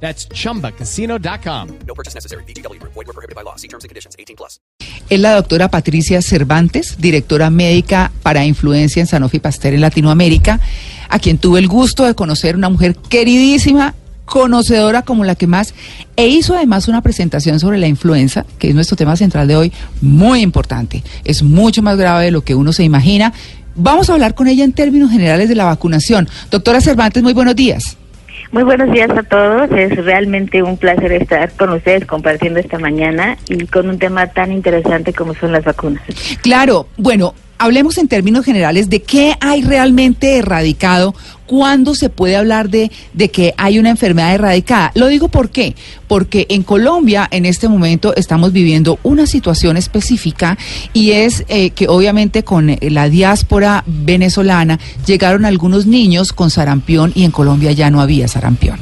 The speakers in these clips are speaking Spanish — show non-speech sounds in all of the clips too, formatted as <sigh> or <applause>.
That's chumbacasino.com. No purchase necessary. BGW. Void were prohibited by law. See terms and conditions. 18 plus. Es la doctora Patricia Cervantes, directora médica para influencia en Sanofi Pasteur en Latinoamérica, a quien tuve el gusto de conocer, una mujer queridísima, conocedora como la que más, e hizo además una presentación sobre la influenza, que es nuestro tema central de hoy, muy importante. Es mucho más grave de lo que uno se imagina. Vamos a hablar con ella en términos generales de la vacunación. Doctora Cervantes, muy buenos días. Muy buenos días a todos. Es realmente un placer estar con ustedes compartiendo esta mañana y con un tema tan interesante como son las vacunas. Claro, bueno, hablemos en términos generales de qué hay realmente erradicado ¿Cuándo se puede hablar de, de que hay una enfermedad erradicada? Lo digo por qué. Porque en Colombia en este momento estamos viviendo una situación específica y es eh, que obviamente con eh, la diáspora venezolana llegaron algunos niños con sarampión y en Colombia ya no había sarampión.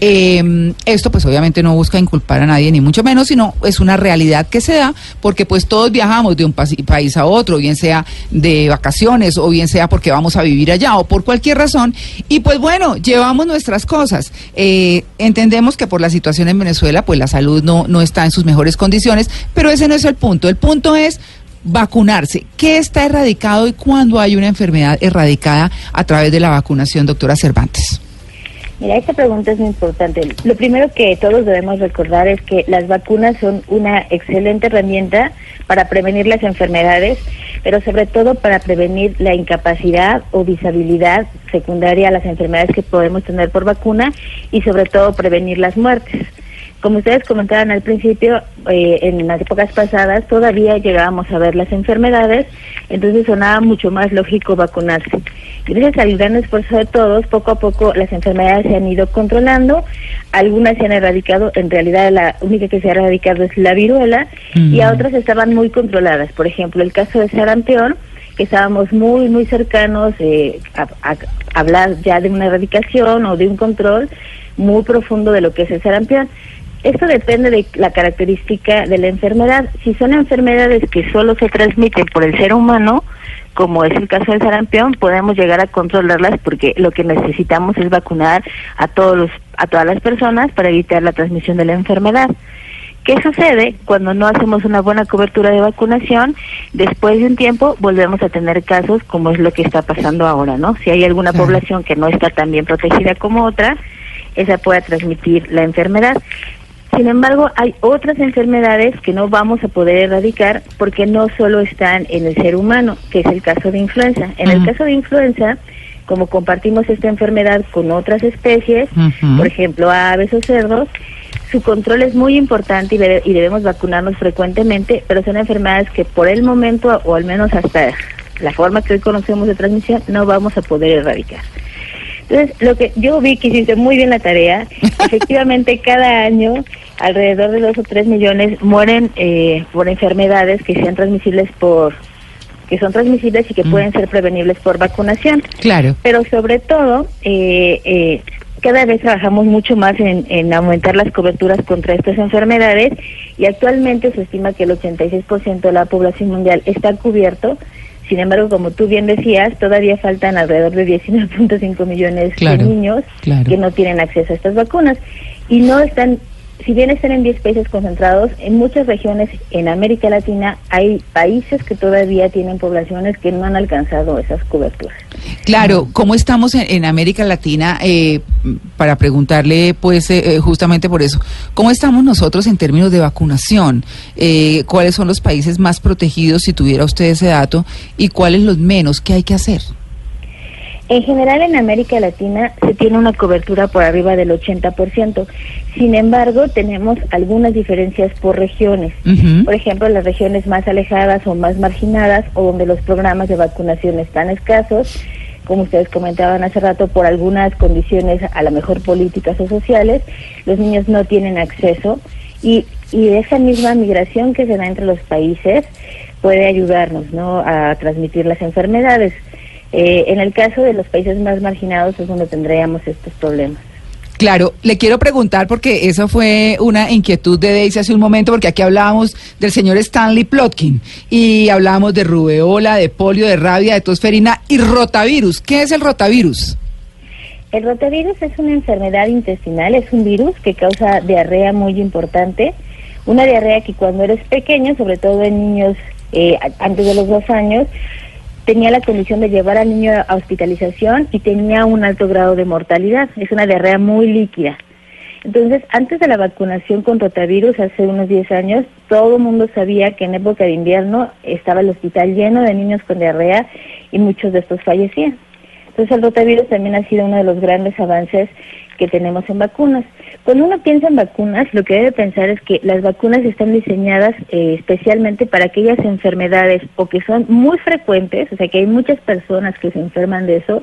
Eh, esto pues obviamente no busca inculpar a nadie ni mucho menos, sino es una realidad que se da porque pues todos viajamos de un país a otro, bien sea de vacaciones o bien sea porque vamos a vivir allá o por cualquier razón. Y pues bueno, llevamos nuestras cosas. Eh, entendemos que por la situación en Venezuela pues la salud no, no está en sus mejores condiciones, pero ese no es el punto. El punto es vacunarse. ¿Qué está erradicado y cuándo hay una enfermedad erradicada a través de la vacunación, doctora Cervantes? Mira, esta pregunta es muy importante. Lo primero que todos debemos recordar es que las vacunas son una excelente herramienta para prevenir las enfermedades, pero sobre todo para prevenir la incapacidad o disabilidad secundaria a las enfermedades que podemos tener por vacuna y sobre todo prevenir las muertes. Como ustedes comentaban al principio, eh, en las épocas pasadas todavía llegábamos a ver las enfermedades, entonces sonaba mucho más lógico vacunarse. Gracias al gran esfuerzo de todos, poco a poco las enfermedades se han ido controlando, algunas se han erradicado, en realidad la única que se ha erradicado es la viruela, y a otras estaban muy controladas. Por ejemplo, el caso de sarampión, que estábamos muy, muy cercanos eh, a, a hablar ya de una erradicación o de un control muy profundo de lo que es el sarampión. Esto depende de la característica de la enfermedad. Si son enfermedades que solo se transmiten por el ser humano, como es el caso del sarampión, podemos llegar a controlarlas porque lo que necesitamos es vacunar a todos los, a todas las personas para evitar la transmisión de la enfermedad. ¿Qué sucede cuando no hacemos una buena cobertura de vacunación? Después de un tiempo volvemos a tener casos como es lo que está pasando ahora, ¿no? Si hay alguna población que no está tan bien protegida como otra, esa puede transmitir la enfermedad. Sin embargo, hay otras enfermedades que no vamos a poder erradicar porque no solo están en el ser humano, que es el caso de influenza. En el caso de influenza, como compartimos esta enfermedad con otras especies, por ejemplo, aves o cerdos, su control es muy importante y, y debemos vacunarnos frecuentemente, pero son enfermedades que por el momento, o al menos hasta la forma que hoy conocemos de transmisión, no vamos a poder erradicar. Entonces, lo que yo vi que hiciste muy bien la tarea, <laughs> efectivamente cada año alrededor de dos o tres millones mueren eh, por enfermedades que sean transmisibles por que son transmisibles y que pueden ser prevenibles por vacunación. Claro. Pero sobre todo, eh, eh, cada vez trabajamos mucho más en, en, aumentar las coberturas contra estas enfermedades y actualmente se estima que el 86% de la población mundial está cubierto. Sin embargo, como tú bien decías, todavía faltan alrededor de 19.5 millones Claro, de niños claro. que no tienen acceso a estas vacunas y no están si bien están en 10 países concentrados, en muchas regiones en América Latina hay países que todavía tienen poblaciones que no han alcanzado esas coberturas. Claro, ¿cómo estamos en, en América Latina? Eh, para preguntarle, pues, eh, justamente por eso, ¿cómo estamos nosotros en términos de vacunación? Eh, ¿Cuáles son los países más protegidos, si tuviera usted ese dato, y cuáles los menos? ¿Qué hay que hacer? En general en América Latina se tiene una cobertura por arriba del 80%. Sin embargo, tenemos algunas diferencias por regiones. Por ejemplo, las regiones más alejadas o más marginadas o donde los programas de vacunación están escasos, como ustedes comentaban hace rato, por algunas condiciones a lo mejor políticas o sociales, los niños no tienen acceso y y esa misma migración que se da entre los países puede ayudarnos ¿no? a transmitir las enfermedades. Eh, en el caso de los países más marginados es donde tendríamos estos problemas. Claro, le quiero preguntar porque eso fue una inquietud de Daisy hace un momento, porque aquí hablábamos del señor Stanley Plotkin y hablábamos de rubeola, de polio, de rabia, de tosferina y rotavirus. ¿Qué es el rotavirus? El rotavirus es una enfermedad intestinal, es un virus que causa diarrea muy importante, una diarrea que cuando eres pequeño, sobre todo en niños eh, antes de los dos años, tenía la condición de llevar al niño a hospitalización y tenía un alto grado de mortalidad. Es una diarrea muy líquida. Entonces, antes de la vacunación con rotavirus, hace unos 10 años, todo el mundo sabía que en época de invierno estaba el hospital lleno de niños con diarrea y muchos de estos fallecían. Entonces, el rotavirus también ha sido uno de los grandes avances que tenemos en vacunas. Cuando uno piensa en vacunas, lo que debe pensar es que las vacunas están diseñadas eh, especialmente para aquellas enfermedades o que son muy frecuentes, o sea que hay muchas personas que se enferman de eso,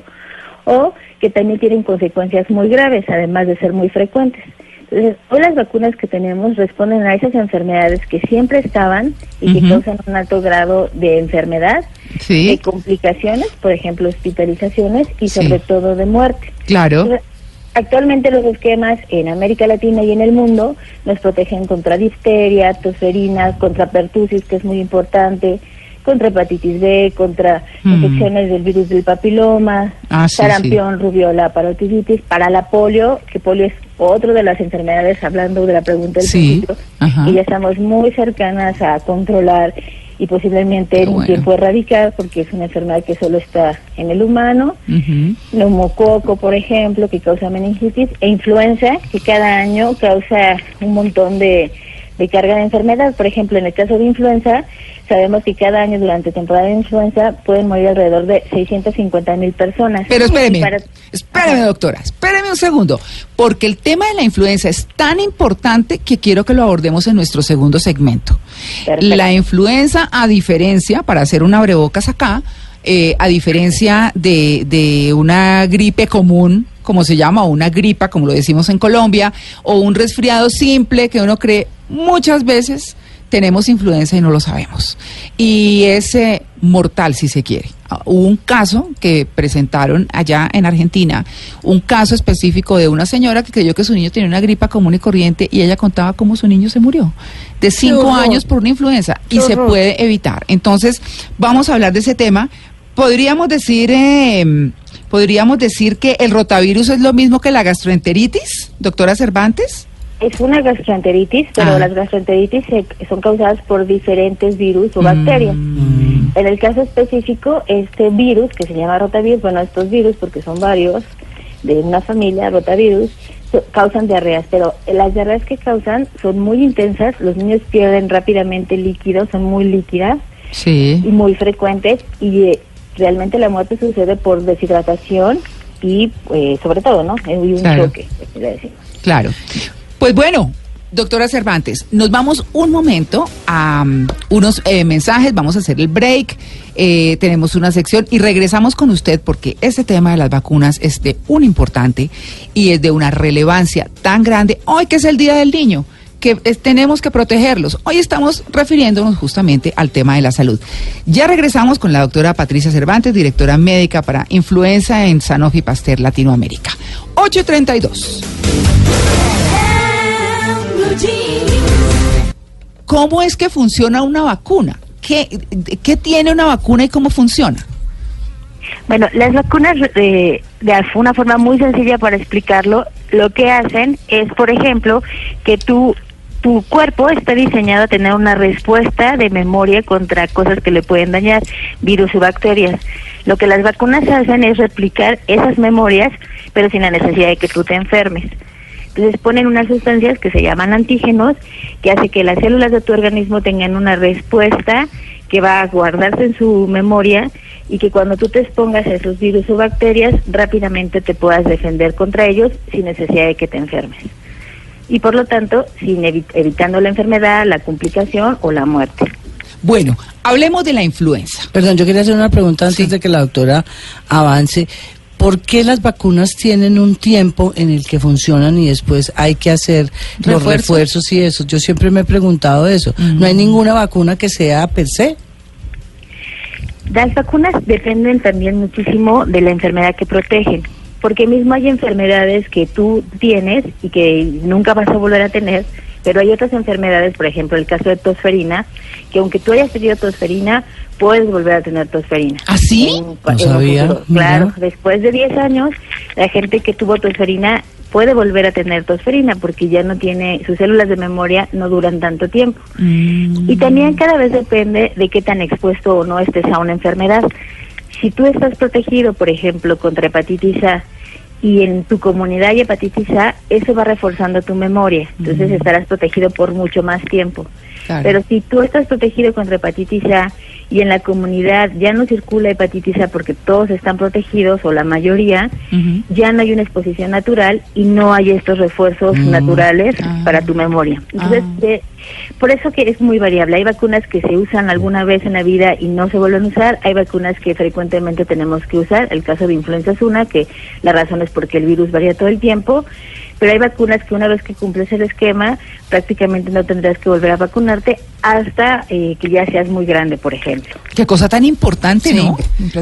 o que también tienen consecuencias muy graves, además de ser muy frecuentes. Entonces, hoy las vacunas que tenemos responden a esas enfermedades que siempre estaban y que causan un alto grado de enfermedad, de complicaciones, por ejemplo, hospitalizaciones y sobre todo de muerte. Claro. Actualmente los esquemas en América Latina y en el mundo nos protegen contra difteria, tosferina, contra pertusis, que es muy importante, contra hepatitis B, contra mm. infecciones del virus del papiloma, ah, sarampión, rubiola, parotiditis, para la polio, que polio es otro de las enfermedades, hablando de la pregunta del sí, y ya estamos muy cercanas a controlar y posiblemente en un tiempo erradicar porque es una enfermedad que solo está en el humano, neumococo, por ejemplo, que causa meningitis, e influenza, que cada año causa un montón de, de carga de enfermedad. Por ejemplo, en el caso de influenza, sabemos que cada año durante temporada de influenza pueden morir alrededor de 650 mil personas. Pero espéreme, espéreme doctora, espéreme un segundo, porque el tema de la influenza es tan importante que quiero que lo abordemos en nuestro segundo segmento. La influenza, a diferencia, para hacer una abrebocas acá, eh, a diferencia de, de una gripe común, como se llama, o una gripa, como lo decimos en Colombia, o un resfriado simple que uno cree muchas veces tenemos influenza y no lo sabemos. Y es eh, mortal, si se quiere. Ah, hubo un caso que presentaron allá en Argentina, un caso específico de una señora que creyó que su niño tenía una gripa común y corriente y ella contaba cómo su niño se murió de cinco años por una influenza y se puede evitar. Entonces, vamos a hablar de ese tema. Podríamos decir, em, podríamos decir que el rotavirus es lo mismo que la gastroenteritis, doctora Cervantes. Es una gastroenteritis, pero ah. las gastroenteritis son causadas por diferentes virus o bacterias. Mm. En el caso específico, este virus, que se llama rotavirus, bueno, estos virus, porque son varios, de una familia, rotavirus, causan diarreas, pero las diarreas que causan son muy intensas, los niños pierden rápidamente líquidos, son muy líquidas y muy frecuentes, y eh, realmente la muerte sucede por deshidratación y eh, sobre todo, ¿no? Y un choque, le decimos. Claro. Pues bueno, doctora Cervantes, nos vamos un momento a um, unos eh, mensajes, vamos a hacer el break, eh, tenemos una sección y regresamos con usted porque este tema de las vacunas es de un importante y es de una relevancia tan grande hoy que es el Día del Niño que tenemos que protegerlos. Hoy estamos refiriéndonos justamente al tema de la salud. Ya regresamos con la doctora Patricia Cervantes, directora médica para influenza en Sanofi Pasteur Latinoamérica. 832. ¿Cómo es que funciona una vacuna? ¿Qué, ¿Qué, tiene una vacuna y cómo funciona? Bueno, las vacunas, de, de una forma muy sencilla para explicarlo, lo que hacen es, por ejemplo, que tú tu cuerpo está diseñado a tener una respuesta de memoria contra cosas que le pueden dañar, virus y bacterias. Lo que las vacunas hacen es replicar esas memorias, pero sin la necesidad de que tú te enfermes. Entonces ponen unas sustancias que se llaman antígenos, que hace que las células de tu organismo tengan una respuesta que va a guardarse en su memoria y que cuando tú te expongas a esos virus o bacterias, rápidamente te puedas defender contra ellos sin necesidad de que te enfermes. Y por lo tanto, sin evitando la enfermedad, la complicación o la muerte. Bueno, hablemos de la influenza. Perdón, yo quería hacer una pregunta antes de que la doctora avance ¿por qué las vacunas tienen un tiempo en el que funcionan y después hay que hacer los ¿Refuerzos? refuerzos y eso? Yo siempre me he preguntado eso. No hay ninguna vacuna que sea per se. Las vacunas dependen también muchísimo de la enfermedad que protegen, porque mismo hay enfermedades que tú tienes y que nunca vas a volver a tener, pero hay otras enfermedades, por ejemplo, el caso de tosferina, que aunque tú hayas tenido tosferina, puedes volver a tener tosferina. ¿Ah, sí? En- No en sabía, futuro. Claro, después de 10 años, la gente que tuvo tosferina puede volver a tener tosferina porque ya no tiene, sus células de memoria no duran tanto tiempo. Y también cada vez depende de qué tan expuesto o no estés a una enfermedad. Si tú estás protegido, por ejemplo, contra hepatitis A y en tu comunidad hay hepatitis A, eso va reforzando tu memoria. Entonces estarás protegido por mucho más tiempo. Claro. Pero si tú estás protegido contra hepatitis A y en la comunidad ya no circula hepatitis A porque todos están protegidos o la mayoría, ya no hay una exposición natural y no hay estos refuerzos naturales Ah. para tu memoria. Entonces, Ah. de- por eso que es muy variable. Hay vacunas que se usan alguna vez en la vida y no se vuelven a usar. Hay vacunas que frecuentemente tenemos que usar. El caso de influenza es una, que la razón es porque el virus varía todo el tiempo. Pero hay vacunas que una vez que cumples el esquema, prácticamente no tendrás que volver a vacunarte hasta eh, que ya seas muy grande, por ejemplo. Qué cosa tan importante, Sí, ¿no?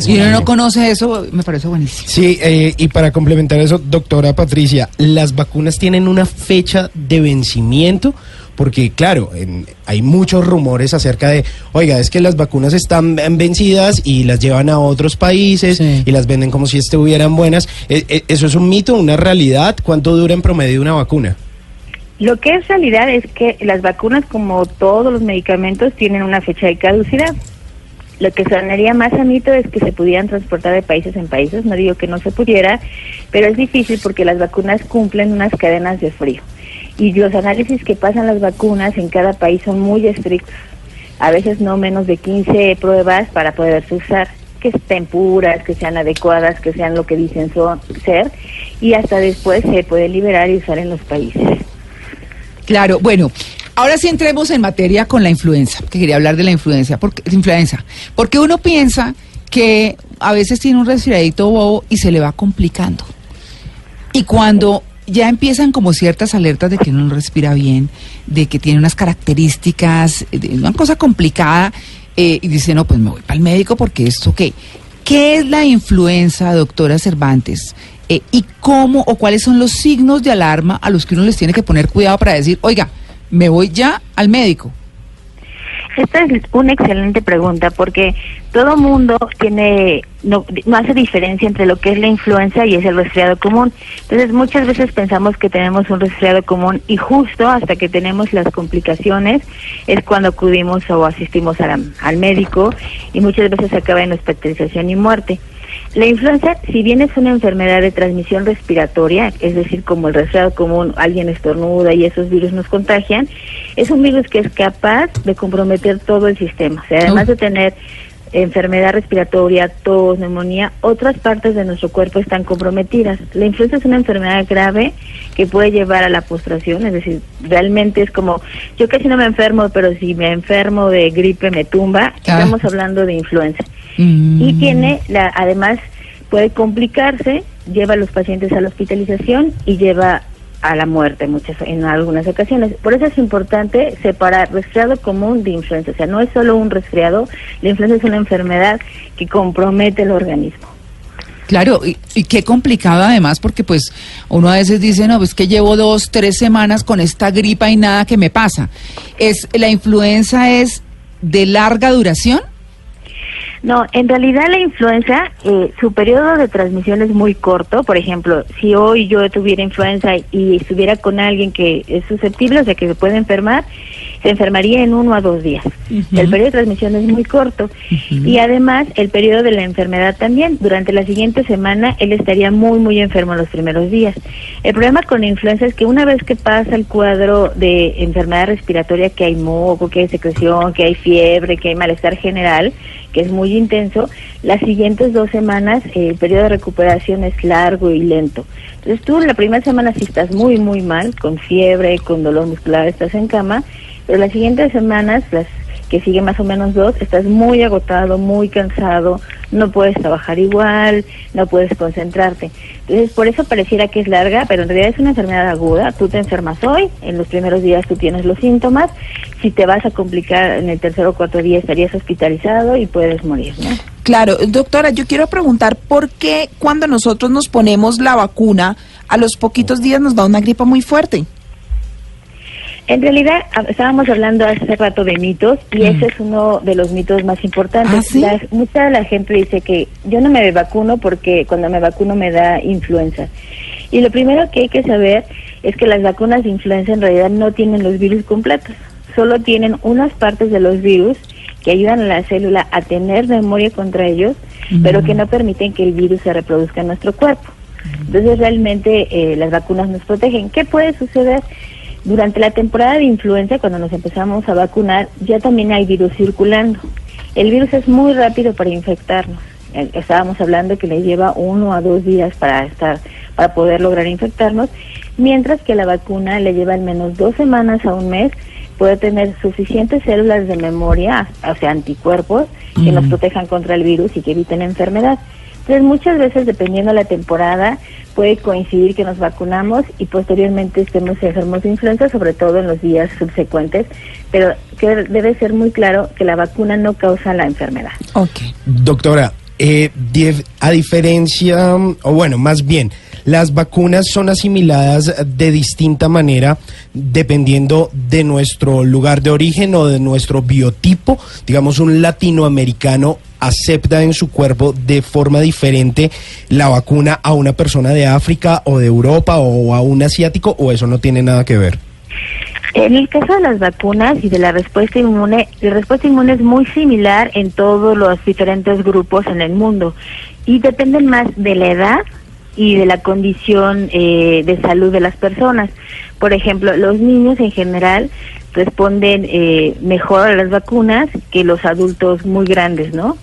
Y uno no conoce eso, me parece buenísimo. Sí, eh, y para complementar eso, doctora Patricia, ¿las vacunas tienen una fecha de vencimiento? Porque, claro, en- hay muchos rumores acerca de, oiga, es que las vacunas están vencidas y las llevan a otros países Sí. y las venden como si estuvieran buenas. Eh, eh, ¿Eso es un mito, una realidad? ¿Cuánto dura en promedio una vacuna? Lo que es realidad es que las vacunas, como todos los medicamentos, tienen una fecha de caducidad. Lo que sonaría más a mito es que se pudieran transportar de países en países. No digo que no se pudiera, pero es difícil porque las vacunas cumplen unas cadenas de frío. Y los análisis que pasan las vacunas en cada país son muy estrictos. A veces no menos de 15 pruebas para poderse usar, que estén puras, que sean adecuadas, que sean lo que dicen son, ser. Y hasta después se puede liberar y usar en los países. Claro, bueno, ahora sí entremos en materia con la influenza, que quería hablar de la influenza, porque, influenza, porque uno piensa que a veces tiene un resfriadito bobo y se le va complicando. Y cuando ya empiezan como ciertas alertas de que no respira bien, de que tiene unas características, de una cosa complicada, eh, y dice, no, pues me voy para el médico porque esto qué. ¿Qué es la influenza, doctora Cervantes? Eh, ¿Y cómo o cuáles son los signos de alarma a los que uno les tiene que poner cuidado para decir, oiga, me voy ya al médico? Esta es una excelente pregunta porque todo mundo tiene no, hace diferencia entre lo que es la influenza y es el resfriado común. Entonces muchas veces pensamos que tenemos un resfriado común y justo hasta que tenemos las complicaciones es cuando acudimos o asistimos la- al médico y muchas veces acaba en hospitalización y muerte. La influenza, si bien es una enfermedad de transmisión respiratoria, es decir, como el resfriado común, alguien estornuda y esos virus nos contagian, es un virus que es capaz de comprometer todo el sistema. O sea, además de tener enfermedad respiratoria, tos, neumonía, otras partes de nuestro cuerpo están comprometidas. La influenza es una enfermedad grave que puede llevar a la postración, es decir, realmente es como, yo casi no me enfermo, pero si me enfermo de gripe me tumba, Ah. estamos hablando de influenza Mm. y tiene la además puede complicarse lleva a los pacientes a la hospitalización y lleva a la muerte muchas en algunas ocasiones por eso es importante separar resfriado común de influenza o sea no es solo un resfriado la influenza es una enfermedad que compromete el organismo Claro, y, qué complicado además, porque pues uno a veces dice, no, pues que llevo dos, tres semanas con esta gripa y nada que me pasa. Es, ¿La influenza es de larga duración? No, en realidad la influenza, eh, su periodo de transmisión es muy corto. Por ejemplo, si hoy yo tuviera influenza y estuviera con alguien que es susceptible, o sea, que se puede enfermar, se enfermaría en uno a dos días. El periodo de transmisión es muy corto. Y además, el periodo de la enfermedad también. Durante la siguiente semana, él estaría muy, muy enfermo los primeros días. El problema con la influenza es que una vez que pasa el cuadro de enfermedad respiratoria, que hay moco, que hay secreción, que hay fiebre, que hay malestar general, que es muy intenso, las siguientes dos semanas eh, el periodo de recuperación es largo y lento. Entonces tú la primera semana si estás muy, muy mal, con fiebre, con dolor muscular, estás en cama, pero las siguientes semanas, las que siguen más o menos dos, estás muy agotado, muy cansado, no puedes trabajar igual, no puedes concentrarte. Entonces, por eso pareciera que es larga, pero en realidad es una enfermedad aguda. Tú te enfermas hoy, en los primeros días tú tienes los síntomas. Si te vas a complicar en el tercer o cuarto día estarías hospitalizado y puedes morir, ¿no? Claro, doctora, yo quiero preguntar por qué cuando nosotros nos ponemos la vacuna, a los poquitos días nos da una gripa muy fuerte. En realidad, estábamos hablando hace rato de mitos y ese es uno de los mitos más importantes. ¿Ah, sí? Mucha de la gente dice que yo no me vacuno porque cuando me vacuno me da influenza. Y lo primero que hay que saber es que las vacunas de influenza en realidad no tienen los virus completos, solo tienen unas partes de los virus que ayudan a la célula a tener memoria contra ellos, pero que no permiten que el virus se reproduzca en nuestro cuerpo. Entonces realmente eh, las vacunas nos protegen. ¿Qué puede suceder? Durante la temporada de influenza, cuando nos empezamos a vacunar, ya también hay virus circulando. El virus es muy rápido para infectarnos. Eh, Estábamos hablando que le lleva uno a dos días para estar, para poder lograr infectarnos, mientras que la vacuna le lleva al menos dos semanas a un mes, puede tener suficientes células de memoria, o sea, anticuerpos, que nos protejan contra el virus y que eviten enfermedad. Entonces, muchas veces, dependiendo de la temporada, puede coincidir que nos vacunamos y posteriormente estemos enfermos de influenza, sobre todo en los días subsecuentes, pero que debe ser muy claro que la vacuna no causa la enfermedad. Ok. Doctora, eh, a diferencia, o bueno, más bien, las vacunas son asimiladas de distinta manera dependiendo de nuestro lugar de origen o de nuestro biotipo. Digamos, un latinoamericano acepta en su cuerpo de forma diferente la vacuna a una persona de África o de Europa o a un asiático o eso no tiene nada que ver. En el caso de las vacunas y de la respuesta inmune, la respuesta inmune es muy similar en todos los diferentes grupos en el mundo y dependen más de la edad y de la condición eh, de salud de las personas. Por ejemplo, los niños en general responden eh, mejor a las vacunas que los adultos muy grandes, ¿no?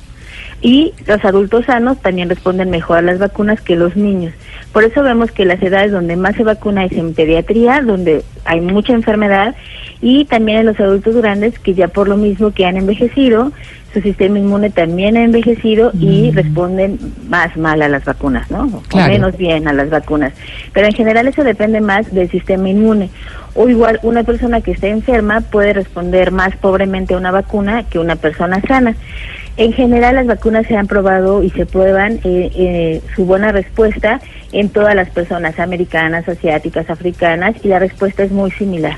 Y los adultos sanos también responden mejor a las vacunas que los niños. Por eso vemos que las edades donde más se vacuna es en pediatría, donde hay mucha enfermedad, y también en los adultos grandes que ya por lo mismo que han envejecido, su sistema inmune también ha envejecido y responden más mal a las vacunas, ¿no? Claro. O menos bien a las vacunas. Pero en general eso depende más del sistema inmune. O igual una persona que está enferma puede responder más pobremente a una vacuna que una persona sana. En general las vacunas se han probado y se prueban eh, eh, su buena respuesta en todas las personas americanas, asiáticas, africanas y la respuesta es muy similar.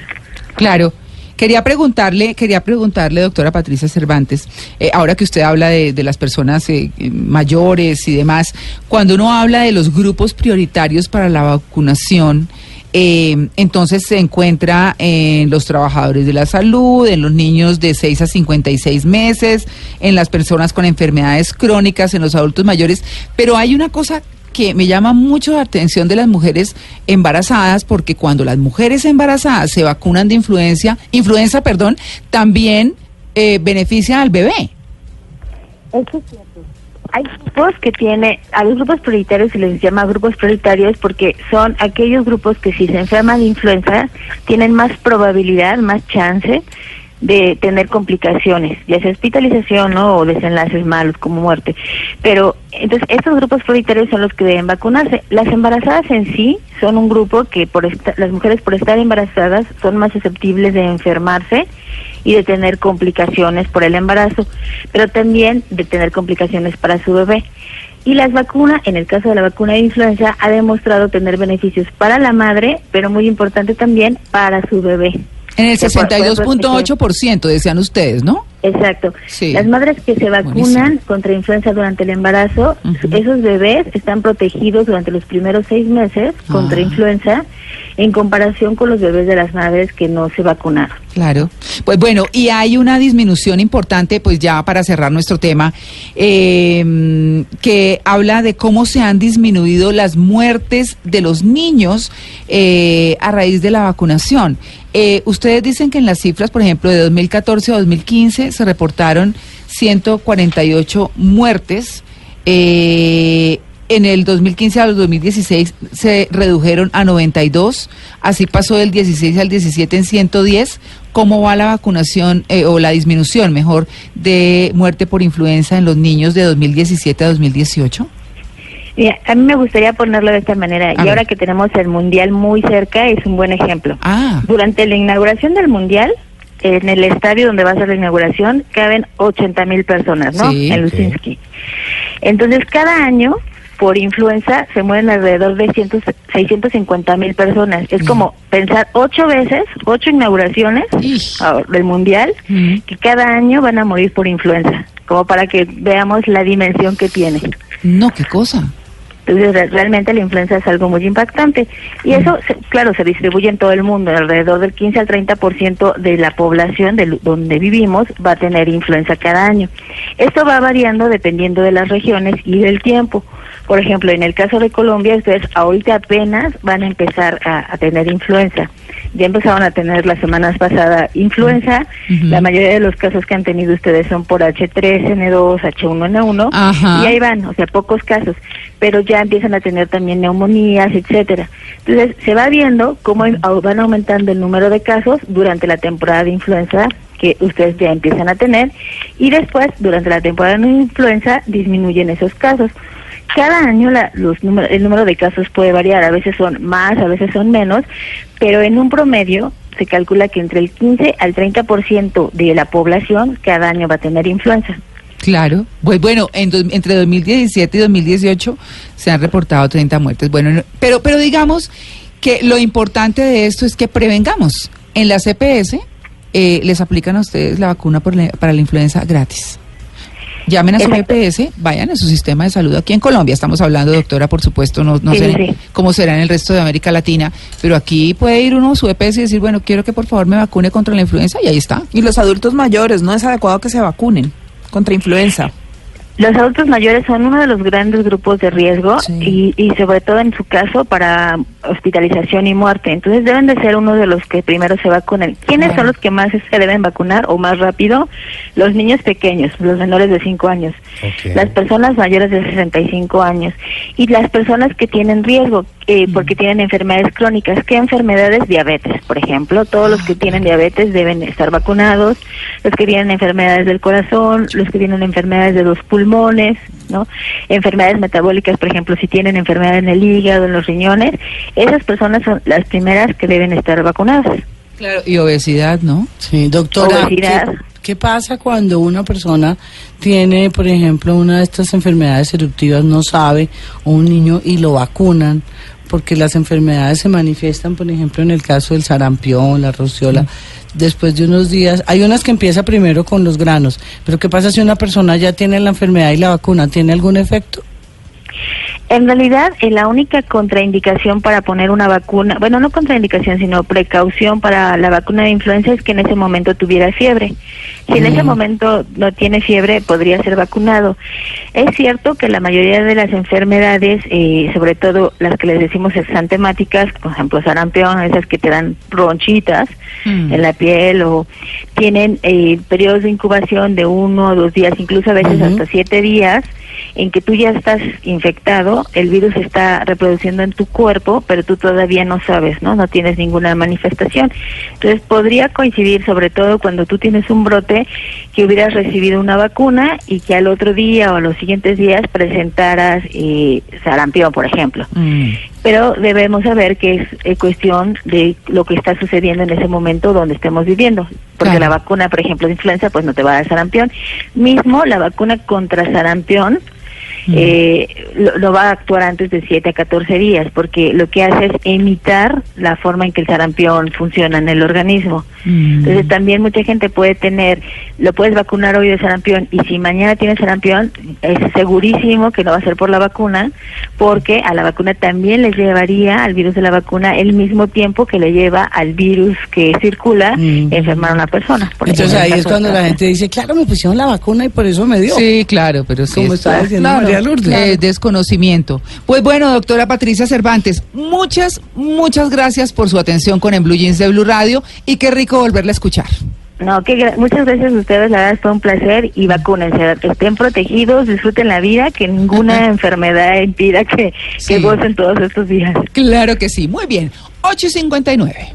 Claro. Quería preguntarle, quería preguntarle, doctora Patricia Cervantes, eh, ahora que usted habla de, de las personas eh, mayores y demás, cuando uno habla de los grupos prioritarios para la vacunación, eh, entonces se encuentra en los trabajadores de la salud, en los niños de 6 a 56 meses, en las personas con enfermedades crónicas, en los adultos mayores, pero hay una cosa que me llama mucho la atención de las mujeres embarazadas porque cuando las mujeres embarazadas se vacunan de influencia, influenza, perdón, también eh, beneficia al bebé. Eso es cierto. Hay grupos que tiene, a los grupos prioritarios se les llama grupos prioritarios porque son aquellos grupos que si se enferman de influenza tienen más probabilidad, más chance de tener complicaciones, ya sea hospitalización o desenlaces malos como muerte. Pero entonces estos grupos prioritarios son los que deben vacunarse. Las embarazadas en sí son un grupo que por las mujeres por estar embarazadas son más susceptibles de enfermarse y de tener complicaciones por el embarazo, pero también de tener complicaciones para su bebé. Y las vacunas, en el caso de la vacuna de influenza, ha demostrado tener beneficios para la madre, pero muy importante también para su bebé. En el Que por- puede proteger- 62.8% decían ustedes, ¿no? Exacto. Sí. Las madres que se vacunan Buenísimo. contra influenza durante el embarazo, esos bebés están protegidos durante los primeros seis meses contra Ah. influenza en comparación con los bebés de las madres que no se vacunaron. Claro. Pues bueno, y hay una disminución importante, pues ya para cerrar nuestro tema, eh, que habla de cómo se han disminuido las muertes de los niños eh, a raíz de la vacunación. Eh, ustedes dicen que en las cifras, por ejemplo, de 2014 a 2015 se reportaron 148 muertes. eh, en el 2015 al 2016 se redujeron a 92, así pasó del 16 al 17 en 110. ¿Cómo va la vacunación eh, o la disminución, mejor, de muerte por influenza en los niños de 2017 a 2018? Mira, a mí me gustaría ponerlo de esta manera. A y ver. ahora que tenemos el Mundial muy cerca, es un buen ejemplo. Ah, Durante la inauguración del Mundial, en el estadio donde va a ser la inauguración, caben 80 mil personas, ¿no? Sí. en Ok. Lusinski. Entonces, cada año, por influenza, se mueren alrededor de 100, 650 mil personas. Es como pensar ocho veces, ocho inauguraciones del Mundial, Mm. que cada año van a morir por influenza, como para que veamos la dimensión que tiene. no, qué cosa. Entonces, re- realmente la influenza es algo muy impactante. Y eso, se- claro, se distribuye en todo el mundo. Alrededor del 15 al 30% de la población de donde vivimos va a tener influenza cada año. Esto va variando dependiendo de las regiones y del tiempo. Por ejemplo, en el caso de Colombia, ustedes ahorita apenas van a empezar a, a tener influenza. Ya empezaron a tener las semanas pasadas influenza. La mayoría de los casos que han tenido ustedes son por H3N2, H1N1 Ajá. y ahí van, o sea, pocos casos, pero ya empiezan a tener también neumonías, etcétera. Entonces, se va viendo cómo van aumentando el número de casos durante la temporada de influenza que ustedes ya empiezan a tener y después, durante la temporada de influenza, disminuyen esos casos. Cada año la- los número- el número de casos puede variar, a veces son más, a veces son menos, pero en un promedio se calcula que entre el 15 al 30% de la población cada año va a tener influenza. Claro. Pues bueno, en dos- entre 2017 y 2018 se han reportado 30 muertes. Bueno, no- pero, pero digamos que lo importante de esto es que prevengamos. En la CPS eh, les aplican a ustedes la vacuna por la- para la influenza gratis. Llamen a su Exacto. EPS, vayan a su sistema de salud aquí en Colombia. Estamos hablando, doctora, por supuesto, no, no Sí, sé sí. cómo será en el resto de América Latina, pero aquí puede ir uno a su EPS y decir, bueno, quiero que por favor me vacune contra la influenza y ahí está. Y los adultos mayores, no es adecuado que se vacunen contra influenza. Los adultos mayores son uno de los grandes grupos de riesgo Sí. y, y sobre todo en su caso para hospitalización y muerte. Entonces deben de ser uno de los que primero se vacunen. ¿Quiénes son los que más se deben vacunar o más rápido? Los niños pequeños, los menores de 5 años, las personas mayores de 65 años y las personas que tienen riesgo eh, porque tienen enfermedades crónicas. ¿Qué enfermedades? Diabetes, por ejemplo. Todos los que tienen diabetes deben estar vacunados. Los que tienen enfermedades del corazón, los que tienen enfermedades de los pulmones, ¿no? Enfermedades metabólicas, por ejemplo, si tienen enfermedad en el hígado, en los riñones, esas personas son las primeras que deben estar vacunadas. Claro, y obesidad, ¿no? Sí, doctora, ¿qué, Obesidad. qué pasa cuando una persona tiene, por ejemplo, una de estas enfermedades eruptivas, no sabe, o un niño y lo vacunan? Porque las enfermedades se manifiestan, por ejemplo, en el caso del sarampión, la rociola, después de unos días. Hay unas que empieza primero con los granos, pero ¿qué pasa si una persona ya tiene la enfermedad y la vacuna? ¿Tiene algún efecto? En realidad, eh, la única contraindicación para poner una vacuna, bueno, no contraindicación, sino precaución para la vacuna de influenza es que en ese momento tuviera fiebre. Si en ese momento no tiene fiebre, podría ser vacunado. Es cierto que la mayoría de las enfermedades, eh, sobre todo las que les decimos exantemáticas, por ejemplo, sarampión, esas que te dan ronchitas Mm. en la piel o tienen eh, periodos de incubación de uno o dos días, incluso a veces hasta siete días, en que tú ya estás infectado, el virus está reproduciendo en tu cuerpo, pero tú todavía no sabes, ¿no? No tienes ninguna manifestación. Entonces podría coincidir, sobre todo cuando tú tienes un brote, que hubieras recibido una vacuna y que al otro día o a los siguientes días presentaras eh, sarampión, por ejemplo Mm. Pero debemos saber que es eh, cuestión de lo que está sucediendo en ese momento donde estemos viviendo. Porque Claro. la vacuna, por ejemplo, de influenza, pues no te va a dar sarampión. Mismo la vacuna contra sarampión eh, lo, lo va a actuar antes de 7 a 14 días, porque lo que hace es imitar la forma en que el sarampión funciona en el organismo. Mm. Entonces también mucha gente puede tener, lo puedes vacunar hoy de sarampión y si mañana tienes sarampión, es segurísimo que no va a ser por la vacuna, porque a la vacuna también le llevaría al virus de la vacuna el mismo tiempo que le lleva al virus que circula Mm. enfermar a una persona. Entonces ahí es cuando la gente dice, claro, me pusieron la vacuna y por eso me dio. Sí, claro, pero sí. Como es- estaba diciendo claro, María Lourdes. eh, desconocimiento. Pues bueno, doctora Patricia Cervantes, muchas, muchas gracias por su atención con En Blue Jeans de Blue Radio y qué rico volverla a escuchar. No, que gra- muchas gracias a ustedes, la verdad fue un placer y vacúnense, estén protegidos, disfruten la vida, que ninguna enfermedad impida que, Sí. que gocen todos estos días. Claro que sí. Muy bien. 8.59.